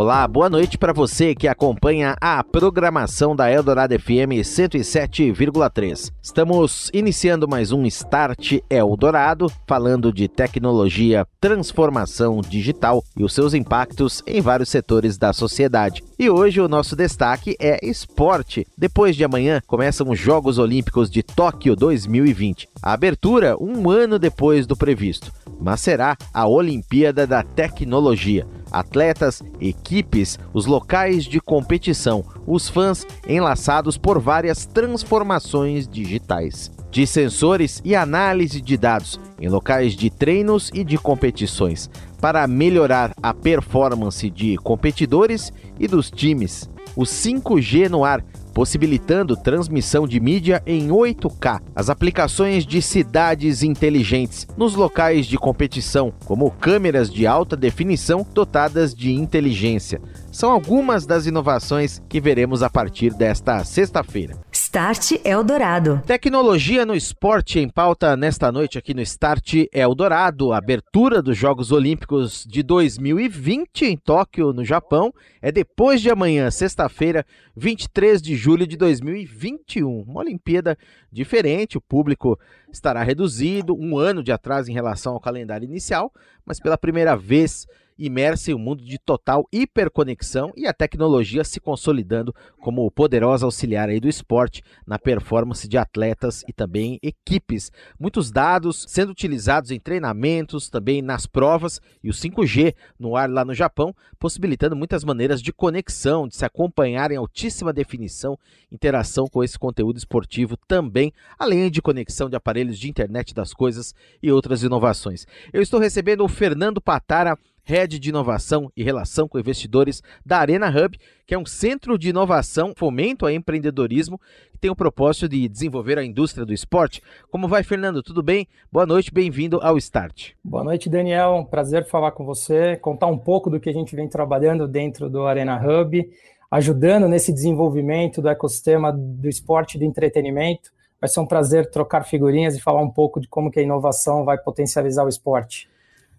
Olá, boa noite para você que acompanha a programação da Eldorado FM 107,3. Estamos iniciando mais um Start Eldorado, falando de tecnologia, transformação digital e os seus impactos em vários setores da sociedade. E hoje o nosso destaque é esporte. Depois de amanhã começam os Jogos Olímpicos de Tóquio 2020. A abertura um ano depois do previsto, mas será a Olimpíada da Tecnologia atletas, equipes, os locais de competição, os fãs enlaçados por várias transformações digitais. De sensores e análise de dados em locais de treinos e de competições, para melhorar a performance de competidores e dos times. O 5G no ar possibilitando transmissão de mídia em 8K, as aplicações de cidades inteligentes nos locais de competição, como câmeras de alta definição dotadas de inteligência. São algumas das inovações que veremos a partir desta sexta-feira. Start Eldorado. Tecnologia no esporte em pauta nesta noite aqui no Start Eldorado. Abertura dos Jogos Olímpicos de 2020 em Tóquio, no Japão, é depois de amanhã, sexta-feira, 23 de julho de 2021. Uma Olimpíada diferente, o público estará reduzido, um ano de atraso em relação ao calendário inicial, mas pela primeira vez imersa em um mundo de total hiperconexão e a tecnologia se consolidando como poderosa auxiliar aí do esporte na performance de atletas e também equipes. Muitos dados sendo utilizados em treinamentos, também nas provas e o 5G no ar lá no Japão, possibilitando muitas maneiras de conexão, de se acompanhar em altíssima definição, interação com esse conteúdo esportivo também, além de conexão de aparelhos de internet das coisas e outras inovações. Eu estou recebendo o Fernando Patara Head de Inovação e Relação com Investidores da Arena Hub, que é um centro de inovação, fomento a empreendedorismo, que tem o propósito de desenvolver a indústria do esporte. Como vai, Fernando? Tudo bem? Boa noite, bem-vindo ao Start. Boa noite, Daniel. Prazer falar com você, contar um pouco do que a gente vem trabalhando dentro do Arena Hub, ajudando nesse desenvolvimento do ecossistema do esporte e do entretenimento. Vai ser um prazer trocar figurinhas e falar um pouco de como que a inovação vai potencializar o esporte.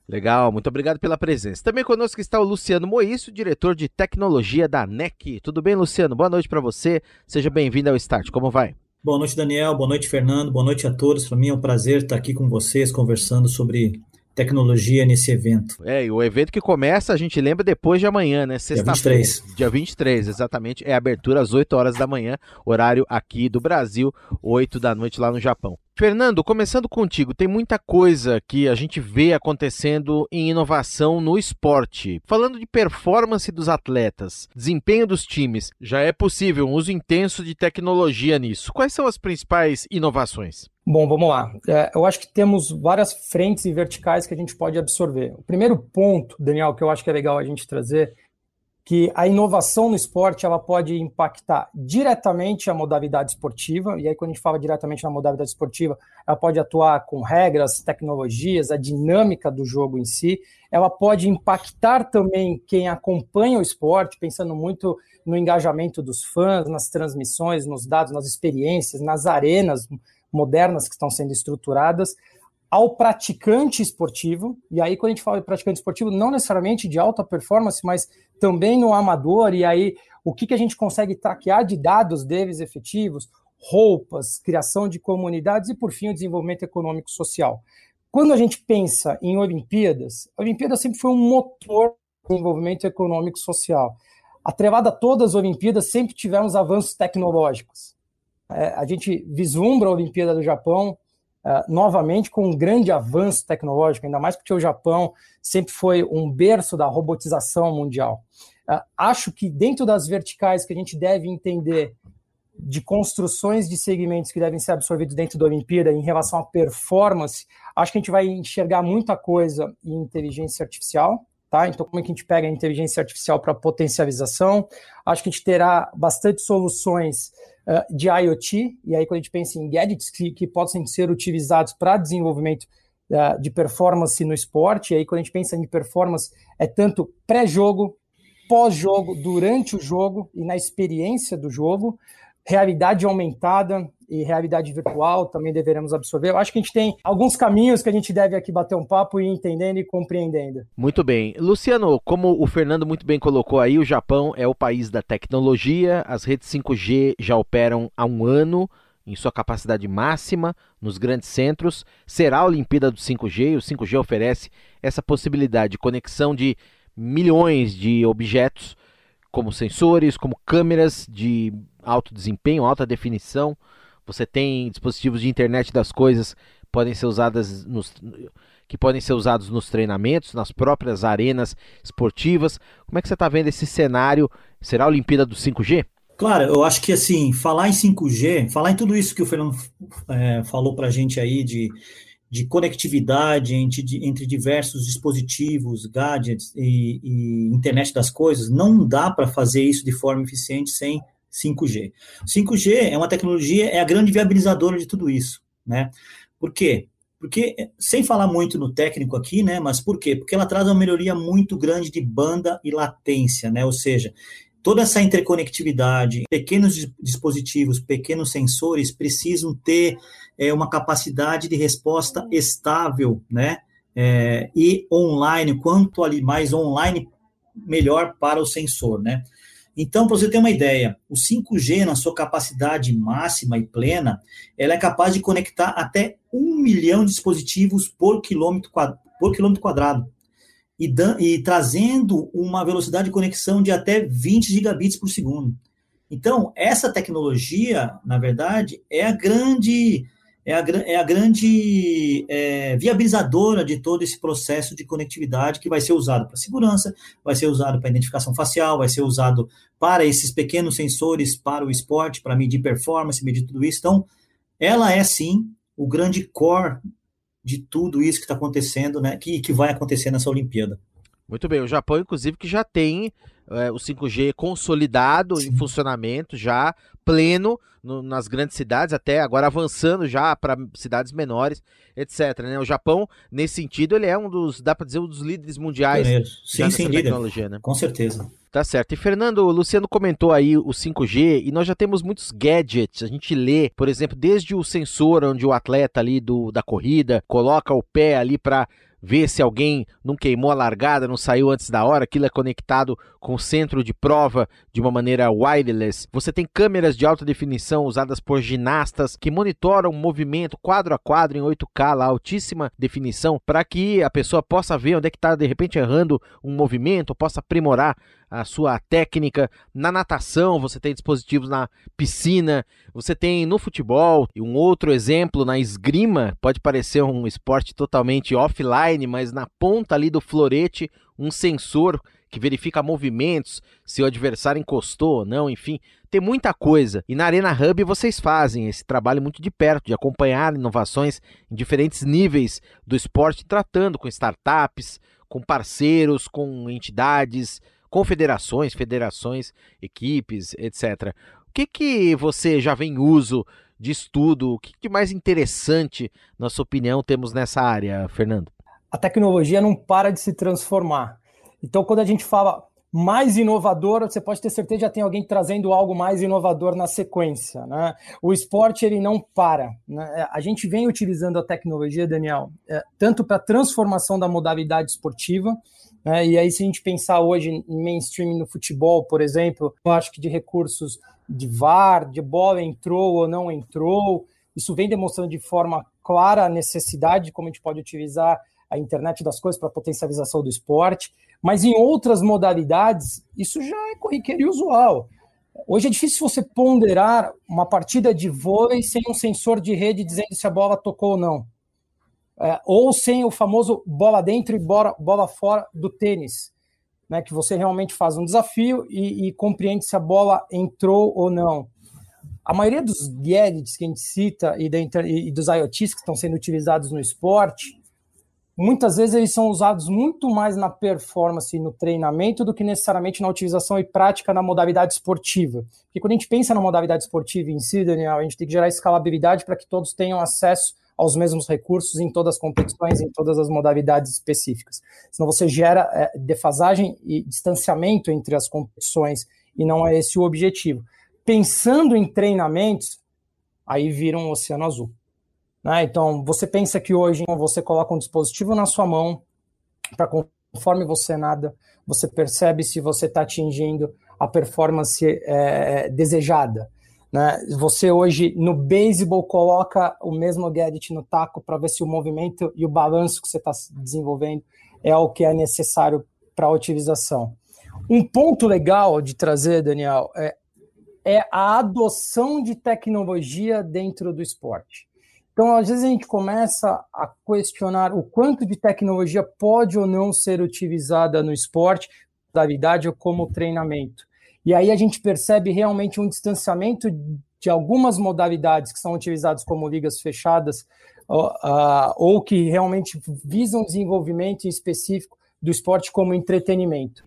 Legal, muito obrigado pela presença. Também conosco está o Luciano Moíço, diretor de tecnologia da NEC. Tudo bem, Luciano? Boa noite para você. Seja bem-vindo ao Start. Como vai? Boa noite, Daniel. Boa noite, Fernando. Boa noite a todos. Para mim é um prazer estar aqui com vocês conversando sobre tecnologia nesse evento. É, e o evento que começa, a gente lembra, depois de amanhã, né? Sexta-feira. Dia 23. Dia 23, exatamente. É abertura às 8 horas da manhã, horário aqui do Brasil, 8 da noite lá no Japão. Fernando, começando contigo, tem muita coisa que a gente vê acontecendo em inovação no esporte. Falando de performance dos atletas, desempenho dos times, já é possível um uso intenso de tecnologia nisso. Quais são as principais inovações? Bom, vamos lá. É, eu acho que temos várias frentes e verticais que a gente pode absorver. O primeiro ponto, Daniel, que eu acho que é legal a gente trazer, que a inovação no esporte ela pode impactar diretamente a modalidade esportiva, e aí quando a gente fala diretamente na modalidade esportiva, ela pode atuar com regras, tecnologias, a dinâmica do jogo em si, ela pode impactar também quem acompanha o esporte, pensando muito no engajamento dos fãs, nas transmissões, nos dados, nas experiências, nas arenas modernas que estão sendo estruturadas, ao praticante esportivo, e aí quando a gente fala de praticante esportivo, não necessariamente de alta performance, mas também no amador, e aí o que, que a gente consegue traquear de dados deles efetivos, roupas, criação de comunidades e, por fim, o desenvolvimento econômico social. Quando a gente pensa em Olimpíadas, a Olimpíada sempre foi um motor do desenvolvimento econômico social. Atrelada a todas as Olimpíadas, sempre tivemos avanços tecnológicos. É, a gente vislumbra a Olimpíada do Japão Uh, novamente com um grande avanço tecnológico, ainda mais porque o Japão sempre foi um berço da robotização mundial. Uh, acho que dentro das verticais que a gente deve entender de construções de segmentos que devem ser absorvidos dentro da Olimpíada em relação à performance, acho que a gente vai enxergar muita coisa em inteligência artificial, tá? Então, como é que a gente pega a inteligência artificial para potencialização? Acho que a gente terá bastante soluções de IoT, e aí quando a gente pensa em gadgets que, que possam ser utilizados para desenvolvimento uh, de performance no esporte. E aí, quando a gente pensa em performance, é tanto pré-jogo, pós-jogo, durante o jogo e na experiência do jogo. Realidade aumentada e realidade virtual também deveremos absorver. Eu acho que a gente tem alguns caminhos que a gente deve aqui bater um papo e ir entendendo e compreendendo. Muito bem. Luciano, como o Fernando muito bem colocou aí, o Japão é o país da tecnologia, as redes 5G já operam há um ano em sua capacidade máxima nos grandes centros. Será a Olimpíada do 5G, o 5G oferece essa possibilidade de conexão de milhões de objetos, como sensores, como câmeras de alto desempenho, alta definição. Você tem dispositivos de internet das coisas podem ser usadas nos, que podem ser usados nos treinamentos, nas próprias arenas esportivas. Como é que você está vendo esse cenário? Será a Olimpíada do 5G? Claro, eu acho que assim, falar em 5G, falar em tudo isso que o Fernando é, falou para a gente aí de, de conectividade entre, entre diversos dispositivos, gadgets e, e internet das coisas, não dá para fazer isso de forma eficiente sem 5G. 5G é uma tecnologia, é a grande viabilizadora de tudo isso, né? Por quê? Porque, sem falar muito no técnico aqui, né, mas por quê? Porque ela traz uma melhoria muito grande de banda e latência, né, ou seja, toda essa interconectividade, pequenos dispositivos, pequenos sensores precisam ter é, uma capacidade de resposta estável, né, é, e online, quanto ali mais online, melhor para o sensor, né. Então, para você ter uma ideia, o 5G, na sua capacidade máxima e plena, ela é capaz de conectar até um milhão de dispositivos por quilômetro, por quilômetro quadrado. E, e trazendo uma velocidade de conexão de até 20 gigabits por segundo. Então, essa tecnologia, na verdade, é a grande é a, é a grande é, viabilizadora de todo esse processo de conectividade que vai ser usado para segurança, vai ser usado para identificação facial, vai ser usado para esses pequenos sensores para o esporte, para medir performance, medir tudo isso. Então, ela é sim o grande core de tudo isso que está acontecendo, né? Que, que vai acontecer nessa Olimpíada. Muito bem, o Japão, inclusive, que já tem é, o 5G consolidado Sim. em funcionamento, já pleno no, nas grandes cidades, até agora avançando já para cidades menores, etc. Né? O Japão, nesse sentido, ele é um dos, dá para dizer, um dos líderes mundiais sim, sim, tecnologia, líder. né? Com certeza. Tá certo. E Fernando, o Luciano comentou aí o 5G e nós já temos muitos gadgets. A gente lê, por exemplo, desde o sensor onde o atleta ali do, da corrida coloca o pé ali para ver se alguém não queimou a largada, não saiu antes da hora, aquilo é conectado com o centro de prova de uma maneira wireless. Você tem câmeras de alta definição usadas por ginastas que monitoram o movimento quadro a quadro em 8K, lá, altíssima definição, para que a pessoa possa ver onde é que está de repente errando um movimento, possa aprimorar a sua técnica. Na natação, você tem dispositivos na piscina, você tem no futebol. E um outro exemplo na esgrima, pode parecer um esporte totalmente offline, mas na ponta ali do florete, um sensor que verifica movimentos, se o adversário encostou ou não, enfim, tem muita coisa. E na Arena Hub vocês fazem esse trabalho muito de perto, de acompanhar inovações em diferentes níveis do esporte, tratando com startups, com parceiros, com entidades, confederações, federações, equipes, etc. O que, que você já vem em uso de estudo? O que de mais interessante, na sua opinião, temos nessa área, Fernando? A tecnologia não para de se transformar. Então, quando a gente fala mais inovador, você pode ter certeza que já tem alguém trazendo algo mais inovador na sequência. Né? O esporte ele não para. Né? A gente vem utilizando a tecnologia, Daniel, é, tanto para a transformação da modalidade esportiva, né? E aí, se a gente pensar hoje em mainstream no futebol, por exemplo, eu acho que de recursos de VAR, de bola entrou ou não entrou, isso vem demonstrando de forma clara a necessidade de como a gente pode utilizar a internet das coisas para potencialização do esporte, mas em outras modalidades, isso já é corriqueiro e usual. Hoje é difícil você ponderar uma partida de vôlei sem um sensor de rede dizendo se a bola tocou ou não é, ou sem o famoso bola dentro e bola, bola fora do tênis, né, que você realmente faz um desafio e, e compreende se a bola entrou ou não. A maioria dos gadgets que a gente cita e, da, e dos IoTs que estão sendo utilizados no esporte muitas vezes eles são usados muito mais na performance e no treinamento do que necessariamente na utilização e prática na modalidade esportiva. Porque quando a gente pensa na modalidade esportiva em si, Daniel, a gente tem que gerar escalabilidade para que todos tenham acesso aos mesmos recursos em todas as competições, em todas as modalidades específicas. Senão você gera é, defasagem e distanciamento entre as competições e não é esse o objetivo. Pensando em treinamentos, aí vira um oceano azul. Né? Então, você pensa que hoje você coloca um dispositivo na sua mão, para conforme você nada, você percebe se você está atingindo a performance é, desejada. Né? Você hoje no beisebol coloca o mesmo gadget no taco para ver se o movimento e o balanço que você está desenvolvendo é o que é necessário para a utilização. Um ponto legal de trazer, Daniel, é, é a adoção de tecnologia dentro do esporte. Então, às vezes a gente começa a questionar o quanto de tecnologia pode ou não ser utilizada no esporte, modalidade ou como treinamento. E aí a gente percebe realmente um distanciamento de algumas modalidades que são utilizadas como ligas fechadas uh, ou que realmente visam desenvolvimento específico do esporte como entretenimento.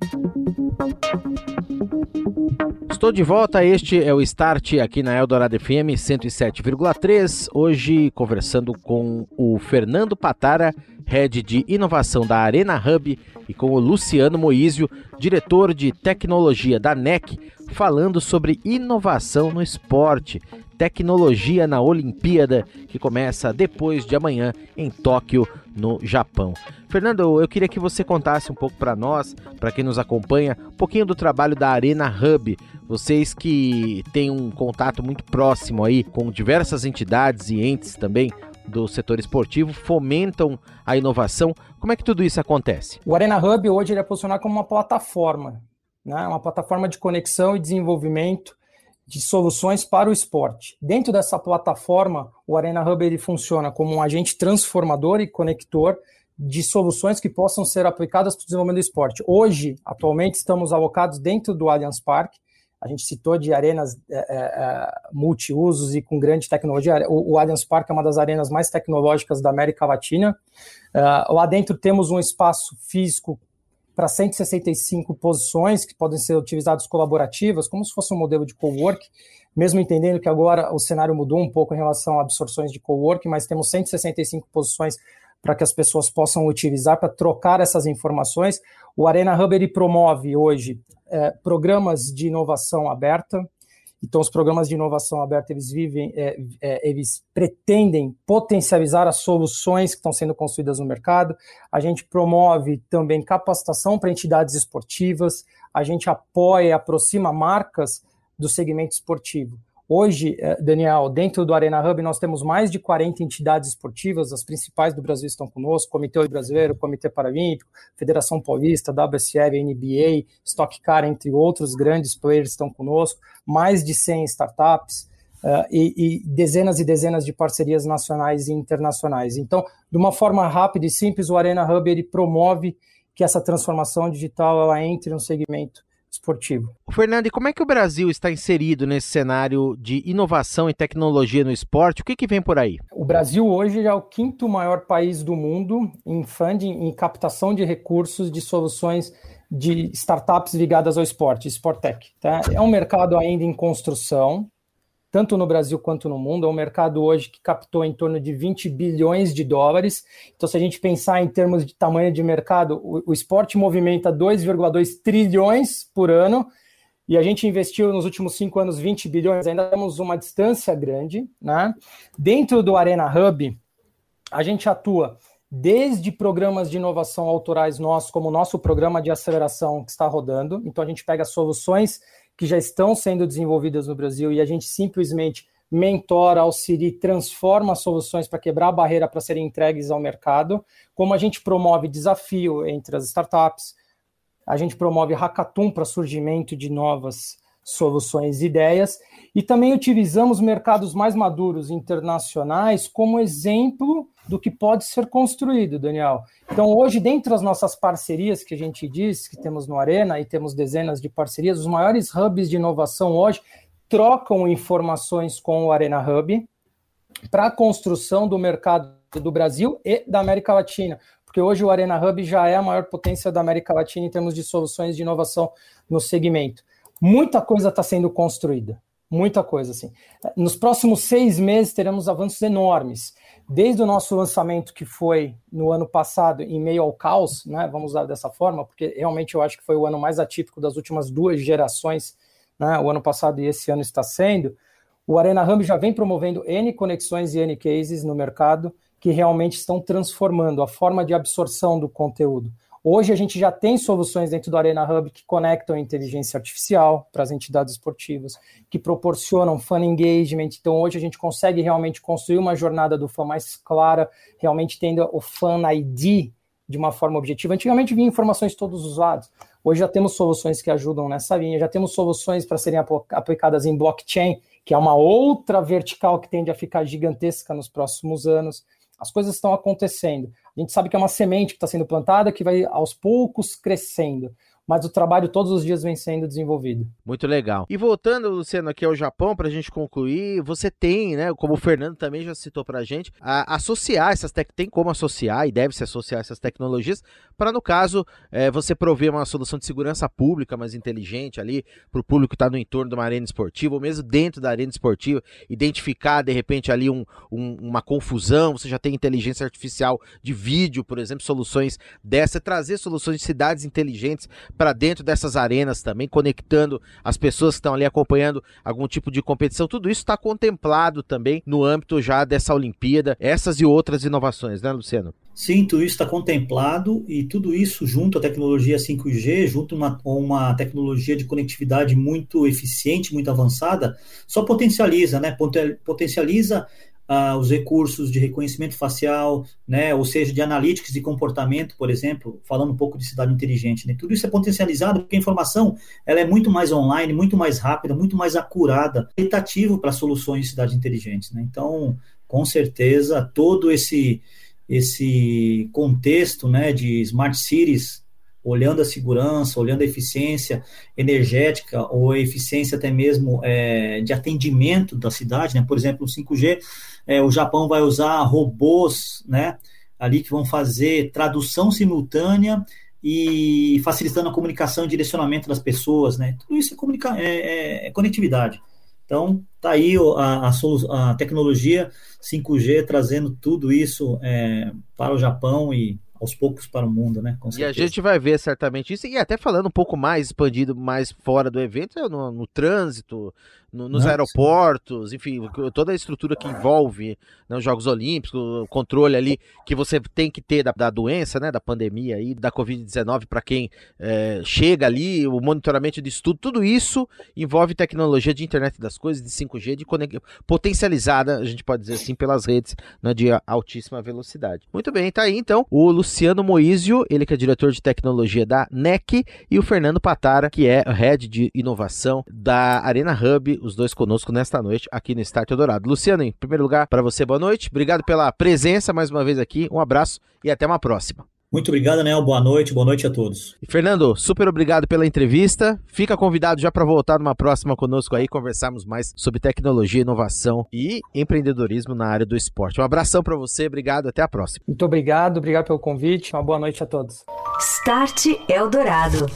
Estou de volta, este é o Start aqui na Eldorado FM 107,3. Hoje conversando com o Fernando Patara, head de inovação da Arena Hub, e com o Luciano Moísio, diretor de tecnologia da NEC, falando sobre inovação no esporte, tecnologia na Olimpíada, que começa depois de amanhã em Tóquio, no Japão. Fernando, eu queria que você contasse um pouco para nós, para quem nos acompanha, um pouquinho do trabalho da Arena Hub. Vocês que têm um contato muito próximo aí com diversas entidades e entes também do setor esportivo fomentam a inovação. Como é que tudo isso acontece? O Arena Hub hoje ele é posicionado como uma plataforma, né? uma plataforma de conexão e desenvolvimento de soluções para o esporte. Dentro dessa plataforma, o Arena Hub ele funciona como um agente transformador e conector de soluções que possam ser aplicadas para o desenvolvimento do esporte. Hoje, atualmente, estamos alocados dentro do Allianz Parque. A gente citou de arenas é, é, é multiusos e com grande tecnologia. O, o Allianz Parque é uma das arenas mais tecnológicas da América Latina. Uh, lá dentro temos um espaço físico para 165 posições que podem ser utilizadas colaborativas, como se fosse um modelo de co-work, mesmo entendendo que agora o cenário mudou um pouco em relação a absorções de co-work, mas temos 165 posições para que as pessoas possam utilizar para trocar essas informações. O Arena Hub ele promove hoje é, programas de inovação aberta, então, os programas de inovação aberta, eles vivem, é, é, eles pretendem potencializar as soluções que estão sendo construídas no mercado. A gente promove também capacitação para entidades esportivas. A gente apoia e aproxima marcas do segmento esportivo. Hoje, eh, Daniel, dentro do Arena Hub, nós temos mais de 40 entidades esportivas, as principais do Brasil estão conosco, Comitê Brasileiro, Comitê Paralímpico, Federação Paulista, WSL, NBA, Stock Car, entre outros grandes players estão conosco, mais de 100 startups, uh, e, e, dezenas e dezenas de parcerias nacionais e internacionais. Então, de uma forma rápida e simples, o Arena Hub ele promove que essa transformação digital ela entre no segmento esportivo. Fernando, e como é que o Brasil está inserido nesse cenário de inovação e tecnologia no esporte? O que, que vem por aí? O Brasil hoje é o quinto maior país do mundo em funding, em captação de recursos de soluções de startups ligadas ao esporte, Sportec. Tá? É um mercado ainda em construção, tanto no Brasil quanto no mundo. É um mercado hoje que captou em torno de 20 bilhões de dólares. Então, se a gente pensar em termos de tamanho de mercado, o, o esporte movimenta 2,2 trilhões por ano. E a gente investiu nos últimos cinco anos 20 bilhões, ainda temos uma distância grande. Né? Dentro do Arena Hub, a gente atua desde programas de inovação autorais nossos, como o nosso programa de aceleração que está rodando. Então, a gente pega soluções que já estão sendo desenvolvidas no Brasil e a gente simplesmente mentora, auxilia, transforma soluções para quebrar a barreira para serem entregues ao mercado, como a gente promove desafio entre as startups, a gente promove hackathon para surgimento de novas soluções e ideias, e também utilizamos mercados mais maduros internacionais como exemplo do que pode ser construído, Daniel. Então, hoje, dentro das nossas parcerias que a gente diz que temos no Arena e temos dezenas de parcerias, os maiores hubs de inovação hoje trocam informações com o Arena Hub para a construção do mercado do Brasil e da América Latina porque hoje o Arena Hub já é a maior potência da América Latina em termos de soluções de inovação no segmento. Muita coisa está sendo construída, muita coisa assim. Nos próximos seis meses teremos avanços enormes, desde o nosso lançamento que foi no ano passado, em meio ao caos, né? Vamos usar dessa forma, porque realmente eu acho que foi o ano mais atípico das últimas duas gerações, né? O ano passado e esse ano está sendo. O Arena Hub já vem promovendo N conexões e N cases no mercado que realmente estão transformando a forma de absorção do conteúdo. Hoje a gente já tem soluções dentro do Arena Hub que conectam inteligência artificial para as entidades esportivas, que proporcionam fan engagement. Então hoje a gente consegue realmente construir uma jornada do fã mais clara, realmente tendo o fan ID de uma forma objetiva. Antigamente vinha informações de todos os lados. Hoje já temos soluções que ajudam nessa linha, já temos soluções para serem aplicadas em blockchain, que é uma outra vertical que tende a ficar gigantesca nos próximos anos. As coisas estão acontecendo. A gente sabe que é uma semente que está sendo plantada, que vai aos poucos crescendo mas o trabalho todos os dias vem sendo desenvolvido. Muito legal. E voltando, Luciano, aqui ao Japão, para a gente concluir, você tem, né, como o Fernando também já citou para a gente, associar essas tec tem como associar e deve se associar essas tecnologias para, no caso, é, você prover uma solução de segurança pública mais inteligente ali para o público que está no entorno de uma arena esportiva, ou mesmo dentro da arena esportiva, identificar de repente ali um, um, uma confusão, você já tem inteligência artificial de vídeo, por exemplo, soluções dessa, trazer soluções de cidades inteligentes para dentro dessas arenas também, conectando as pessoas que estão ali acompanhando algum tipo de competição. Tudo isso está contemplado também no âmbito já dessa Olimpíada, essas e outras inovações, né, Luciano? Sim, tudo isso está contemplado e tudo isso junto à tecnologia 5G, junto a uma, uma tecnologia de conectividade muito eficiente, muito avançada, só potencializa, né? Potencializa uh, os recursos de reconhecimento facial, né, ou seja, de analytics de comportamento, por exemplo, falando um pouco de cidade inteligente. Né, tudo isso é potencializado porque a informação ela é muito mais online, muito mais rápida, muito mais acurada, qualitativo para soluções de cidades inteligentes. Né? Então, com certeza, todo esse esse contexto né, de smart cities olhando a segurança, olhando a eficiência energética ou a eficiência até mesmo é, de atendimento da cidade, né? Por exemplo, o 5G, é, o Japão vai usar robôs, né? Ali que vão fazer tradução simultânea e facilitando a comunicação e direcionamento das pessoas, né? Tudo isso é, é, é, é conectividade. Então, tá aí a, a, a, tecnologia 5G trazendo tudo isso é, para o Japão e aos poucos para o mundo, né? e a gente vai ver certamente isso, e até falando um pouco mais expandido, mais fora do evento, é no, no trânsito, no, nos Não, aeroportos, sim. enfim, toda a estrutura que envolve né, os Jogos Olímpicos, o controle ali que você tem que ter da, da doença, né, da pandemia aí, da Covid-19 para quem é, chega ali, o monitoramento de estudo, tudo isso envolve tecnologia de internet das coisas, de 5G, de potencializada, a gente pode dizer assim, pelas redes né, de altíssima velocidade. Muito bem, tá aí então o Luciano Moísio, ele que é diretor de tecnologia da NEC, e o Fernando Patara, que é head de inovação da Arena Hub, os dois conosco nesta noite aqui no Start Dourado. Luciano, em primeiro lugar, para você, boa noite. Obrigado pela presença mais uma vez aqui. Um abraço e até uma próxima. Muito obrigado, Nel. Boa noite, boa noite a todos. Fernando, super obrigado pela entrevista. Fica convidado já para voltar numa próxima conosco aí, conversarmos mais sobre tecnologia, inovação e empreendedorismo na área do esporte. Um abração para você, obrigado, até a próxima. Muito obrigado, obrigado pelo convite. Uma boa noite a todos. Start Eldorado.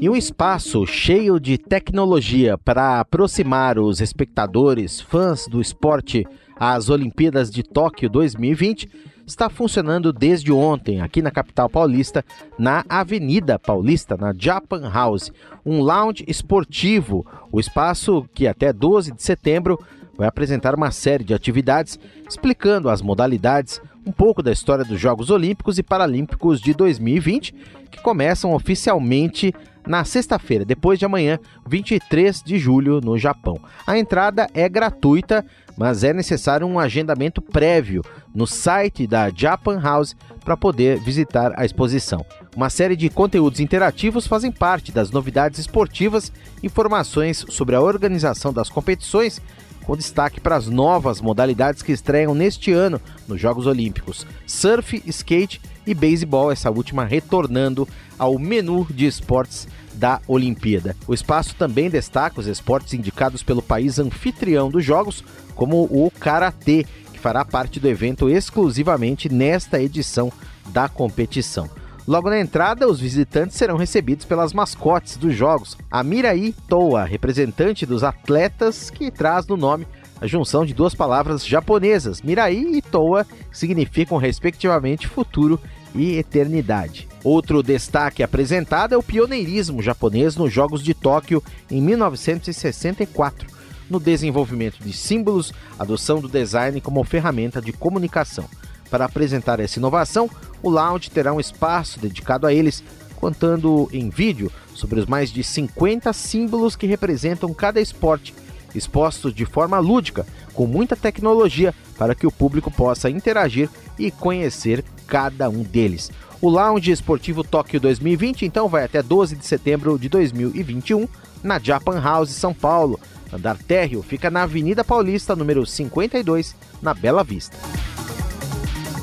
E um espaço cheio de tecnologia para aproximar os espectadores, fãs do esporte às Olimpíadas de Tóquio 2020 está funcionando desde ontem aqui na capital paulista, na Avenida Paulista, na Japan House, um lounge esportivo, o espaço que até 12 de setembro vai apresentar uma série de atividades explicando as modalidades, um pouco da história dos Jogos Olímpicos e Paralímpicos de 2020, que começam oficialmente na sexta-feira, depois de amanhã, 23 de julho, no Japão. A entrada é gratuita, mas é necessário um agendamento prévio no site da Japan House para poder visitar a exposição. Uma série de conteúdos interativos fazem parte das novidades esportivas, informações sobre a organização das competições com destaque para as novas modalidades que estreiam neste ano nos Jogos Olímpicos: surf, skate e beisebol, essa última retornando ao menu de esportes da Olimpíada. O espaço também destaca os esportes indicados pelo país anfitrião dos Jogos, como o karatê, que fará parte do evento exclusivamente nesta edição da competição. Logo na entrada, os visitantes serão recebidos pelas mascotes dos jogos. A Mirai Toa, representante dos atletas, que traz no nome a junção de duas palavras japonesas, Mirai e Toa, significam respectivamente futuro e eternidade. Outro destaque apresentado é o pioneirismo japonês nos Jogos de Tóquio em 1964, no desenvolvimento de símbolos, adoção do design como ferramenta de comunicação. Para apresentar essa inovação, o lounge terá um espaço dedicado a eles, contando em vídeo sobre os mais de 50 símbolos que representam cada esporte, expostos de forma lúdica, com muita tecnologia para que o público possa interagir e conhecer cada um deles. O Lounge Esportivo Tóquio 2020 então vai até 12 de setembro de 2021 na Japan House São Paulo. Andar térreo fica na Avenida Paulista, número 52, na Bela Vista.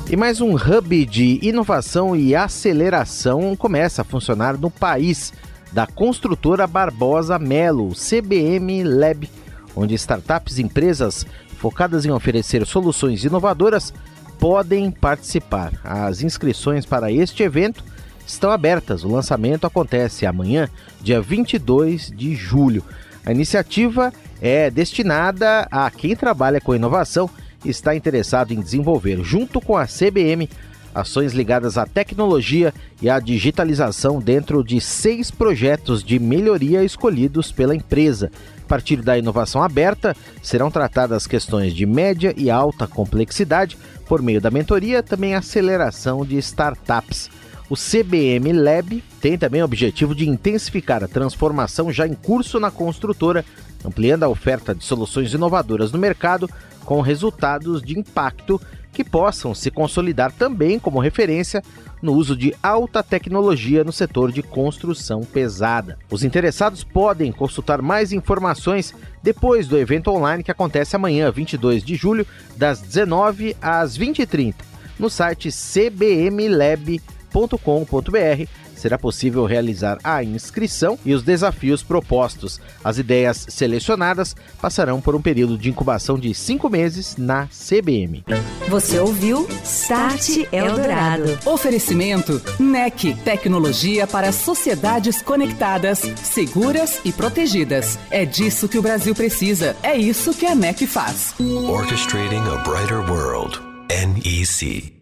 E mais um hub de inovação e aceleração começa a funcionar no país, da construtora Barbosa Melo, CBM Lab, onde startups e empresas focadas em oferecer soluções inovadoras podem participar. As inscrições para este evento estão abertas. O lançamento acontece amanhã, dia 22 de julho. A iniciativa é destinada a quem trabalha com inovação está interessado em desenvolver, junto com a CBM, ações ligadas à tecnologia e à digitalização dentro de seis projetos de melhoria escolhidos pela empresa. A partir da inovação aberta, serão tratadas questões de média e alta complexidade por meio da mentoria, também aceleração de startups. O CBM Lab tem também o objetivo de intensificar a transformação já em curso na construtora, ampliando a oferta de soluções inovadoras no mercado com resultados de impacto que possam se consolidar também como referência no uso de alta tecnologia no setor de construção pesada. Os interessados podem consultar mais informações depois do evento online que acontece amanhã, 22 de julho, das 19 às 20h30, no site cbmlab.com.br será possível realizar a inscrição e os desafios propostos. As ideias selecionadas passarão por um período de incubação de cinco meses na CBM. Você ouviu Start Eldorado. Oferecimento NEC, tecnologia para sociedades conectadas, seguras e protegidas. É disso que o Brasil precisa. É isso que a NEC faz. Orchestrating a brighter world. NEC.